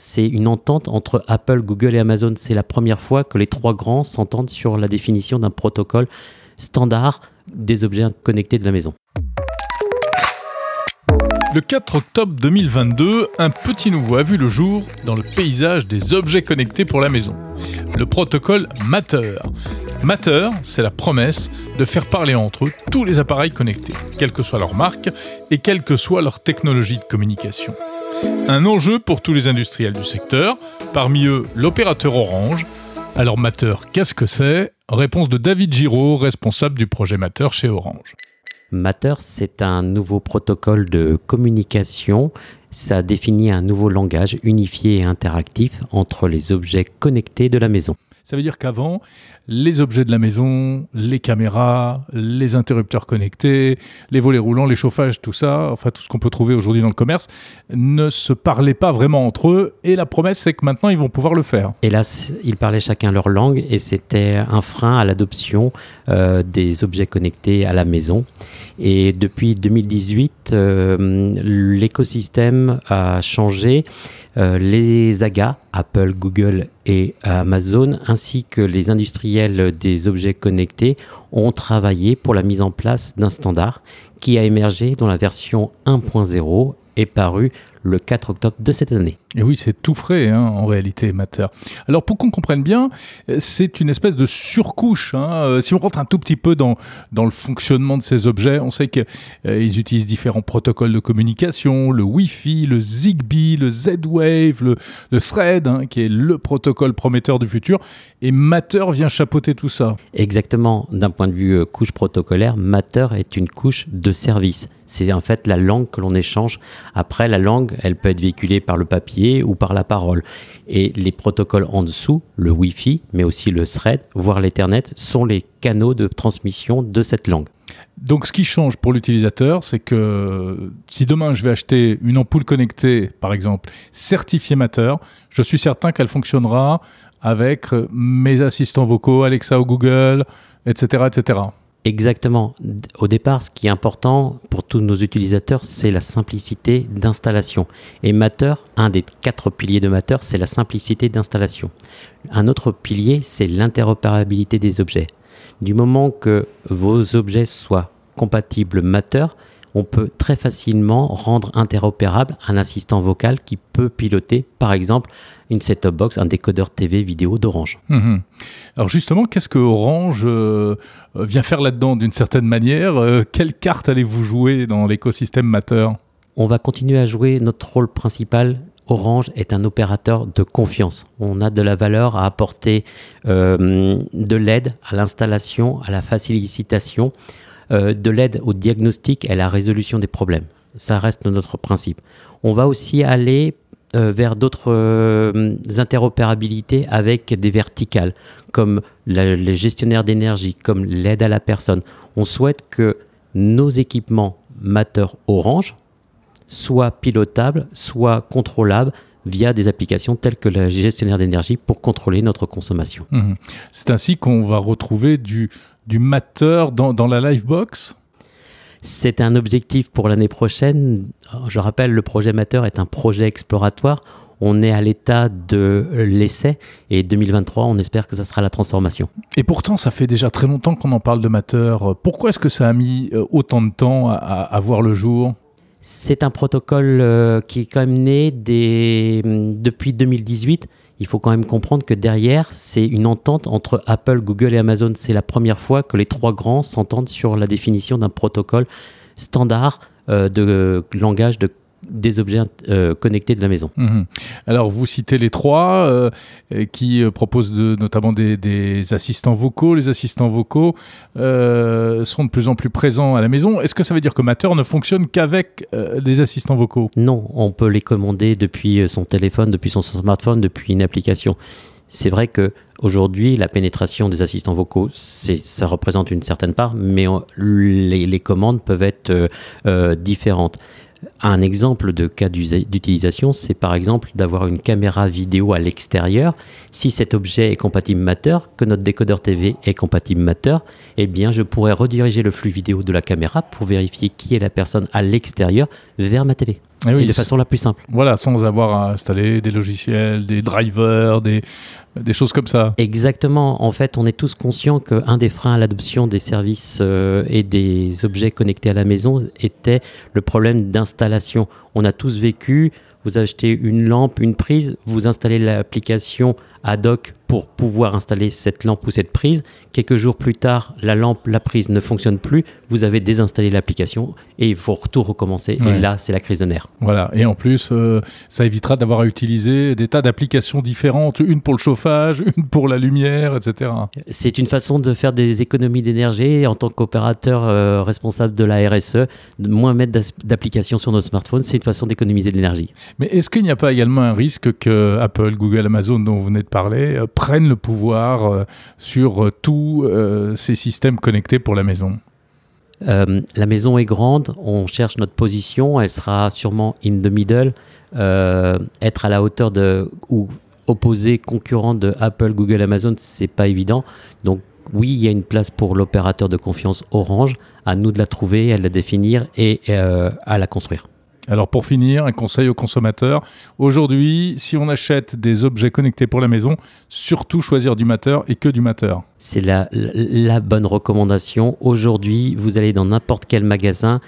c'est une entente entre Apple, Google et Amazon. C'est la première fois que les trois grands s'entendent sur la définition d'un protocole standard des objets connectés de la maison. Le 4 octobre 2022, un petit nouveau a vu le jour dans le paysage des objets connectés pour la maison. Le protocole Matter. Matter, c'est la promesse de faire parler entre eux tous les appareils connectés, quelle que soit leur marque et quelle que soit leur technologie de communication. Un enjeu pour tous les industriels du secteur, parmi eux l'opérateur Orange. Alors Matter, qu'est-ce que c'est? Réponse de David Giraud, responsable du projet Matter chez Orange. Matter, c'est un nouveau protocole de communication. Ça définit un nouveau langage unifié et interactif entre les objets connectés de la maison. Ça veut dire qu'avant, les objets de la maison, les caméras, les interrupteurs connectés, les volets roulants, les chauffages, tout ça, enfin tout ce qu'on peut trouver aujourd'hui dans le commerce, ne se parlaient pas vraiment entre eux. Et la promesse, c'est que maintenant, ils vont pouvoir le faire. Hélas, ils parlaient chacun leur langue et c'était un frein à l'adoption euh, des objets connectés à la maison. Et depuis 2018, euh, l'écosystème a changé. Euh, les AGA, Apple, Google et Amazon, ainsi que les industriels des objets connectés, ont travaillé pour la mise en place d'un standard qui a émergé dans la version 1.0 et paru le 4 octobre de cette année. Et oui, c'est tout frais hein, en réalité, Matter. Alors pour qu'on comprenne bien, c'est une espèce de surcouche. Hein. Euh, si on rentre un tout petit peu dans, dans le fonctionnement de ces objets, on sait qu'ils euh, utilisent différents protocoles de communication, le Wi-Fi, le Zigbee, le Z-Wave, le, le Thread, hein, qui est le protocole prometteur du futur. Et Matter vient chapeauter tout ça. Exactement. D'un point de vue euh, couche protocolaire, Matter est une couche de service. C'est en fait la langue que l'on échange. Après, la langue, elle peut être véhiculée par le papier ou par la parole. Et les protocoles en dessous, le Wi-Fi, mais aussi le Thread, voire l'Ethernet, sont les canaux de transmission de cette langue. Donc ce qui change pour l'utilisateur, c'est que si demain je vais acheter une ampoule connectée, par exemple, certifiée Matter, je suis certain qu'elle fonctionnera avec mes assistants vocaux, Alexa ou Google, etc. etc. Exactement. Au départ, ce qui est important pour tous nos utilisateurs, c'est la simplicité d'installation. Et Matter, un des quatre piliers de Matter, c'est la simplicité d'installation. Un autre pilier, c'est l'interopérabilité des objets. Du moment que vos objets soient compatibles Matter, on peut très facilement rendre interopérable un assistant vocal qui peut piloter, par exemple, une set-top box, un décodeur TV vidéo d'Orange. Mhm. Alors justement, qu'est-ce que Orange euh, vient faire là-dedans d'une certaine manière euh, Quelle carte allez-vous jouer dans l'écosystème Matter On va continuer à jouer notre rôle principal Orange est un opérateur de confiance. On a de la valeur à apporter euh, de l'aide à l'installation, à la facilitation euh, de l'aide au diagnostic et à la résolution des problèmes. Ça reste notre principe. On va aussi aller euh, vers d'autres euh, interopérabilités avec des verticales, comme les gestionnaires d'énergie, comme l'aide à la personne. On souhaite que nos équipements Matter Orange soient pilotables, soient contrôlables via des applications telles que le gestionnaire d'énergie pour contrôler notre consommation. Mmh. C'est ainsi qu'on va retrouver du, du Matter dans, dans la Livebox c'est un objectif pour l'année prochaine. Je rappelle, le projet Matter est un projet exploratoire. On est à l'état de l'essai et 2023, on espère que ça sera la transformation. Et pourtant, ça fait déjà très longtemps qu'on en parle de Matter. Pourquoi est-ce que ça a mis euh, autant de temps à, à voir le jour? C'est un protocole euh, qui est quand même né des, depuis 2018 il faut quand même comprendre que derrière, c'est une entente entre Apple, Google et Amazon. C'est la première fois que les trois grands s'entendent sur la définition d'un protocole standard euh, de langage de des objets euh, connectés de la maison. Mhm. Alors, vous citez les trois euh, qui euh, proposent notamment des, assistants vocaux. Les assistants vocaux sont de plus en plus présents à la maison. Est-ce que ça veut dire que Matter ne fonctionne qu'avec des assistants vocaux? Non, on peut les commander depuis son téléphone, depuis son smartphone, depuis une application. C'est vrai que aujourd'hui, la pénétration des assistants vocaux, ça représente une certaine part, mais les, les, commandes peuvent être différentes. Un exemple de cas d'utilisation, c'est par exemple d'avoir une caméra vidéo à l'extérieur. Si cet objet est compatible Matter, que notre décodeur TV est compatible Matter, eh bien je pourrais rediriger le flux vidéo de la caméra pour vérifier qui est la personne à l'extérieur vers ma télé. Oui, et de façon la plus simple. Voilà, sans avoir à installer des logiciels, des drivers, des, des choses comme ça. Exactement. En fait, on est tous conscients qu'un des freins à l'adoption des services euh, et des objets connectés à la maison était le problème d'installation. On a tous vécu, vous achetez une lampe, une prise, vous installez l'application ad hoc pour pouvoir installer cette lampe ou cette prise. Quelques jours plus tard, la lampe, la prise ne fonctionne plus. Vous avez désinstallé l'application et il faut tout recommencer. Ouais. Et là, c'est la crise de nerfs. Voilà, et en plus, euh, ça évitera d'avoir à utiliser des tas d'applications différentes, une pour le chauffage, une pour la lumière, etc. C'est une façon de faire des économies d'énergie en tant qu'opérateur euh, responsable de la RSE, de moins mettre d'applications sur nos smartphones. C'est une façon d'économiser de l'énergie. Mais est-ce qu'il n'y a pas également un risque que Apple, Google, Amazon, dont vous venez de parler, euh, prennent le pouvoir euh, sur euh, tous ces systèmes connectés pour la maison? La maison est grande, on cherche notre position, elle sera sûrement in the middle, être à la hauteur de ou opposé concurrent de Apple, Google, Amazon, c'est pas évident. Donc oui, il y a une place pour l'opérateur de confiance Orange. À nous de la trouver, à la définir et à la construire. Alors pour finir, un conseil aux consommateurs. Aujourd'hui, si on achète des objets connectés pour la maison, surtout choisir du Matter et que du Matter. C'est la, la bonne recommandation. Aujourd'hui, vous allez dans n'importe quel magasin.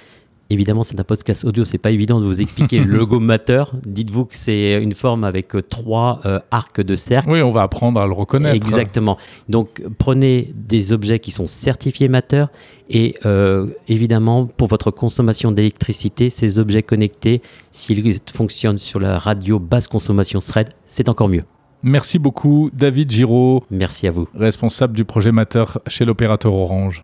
Évidemment, c'est un podcast audio, c'est pas évident de vous expliquer le logo Matter. Dites-vous que c'est une forme avec euh, trois euh, arcs de cercle. Oui, on va apprendre à le reconnaître. Exactement. Donc, prenez des objets qui sont certifiés Matter et euh, évidemment, pour votre consommation d'électricité, ces objets connectés, s'ils fonctionnent sur la radio basse consommation thread, c'est encore mieux. Merci beaucoup, David Giraud, Merci à vous. responsable du projet Matter chez l'opérateur Orange.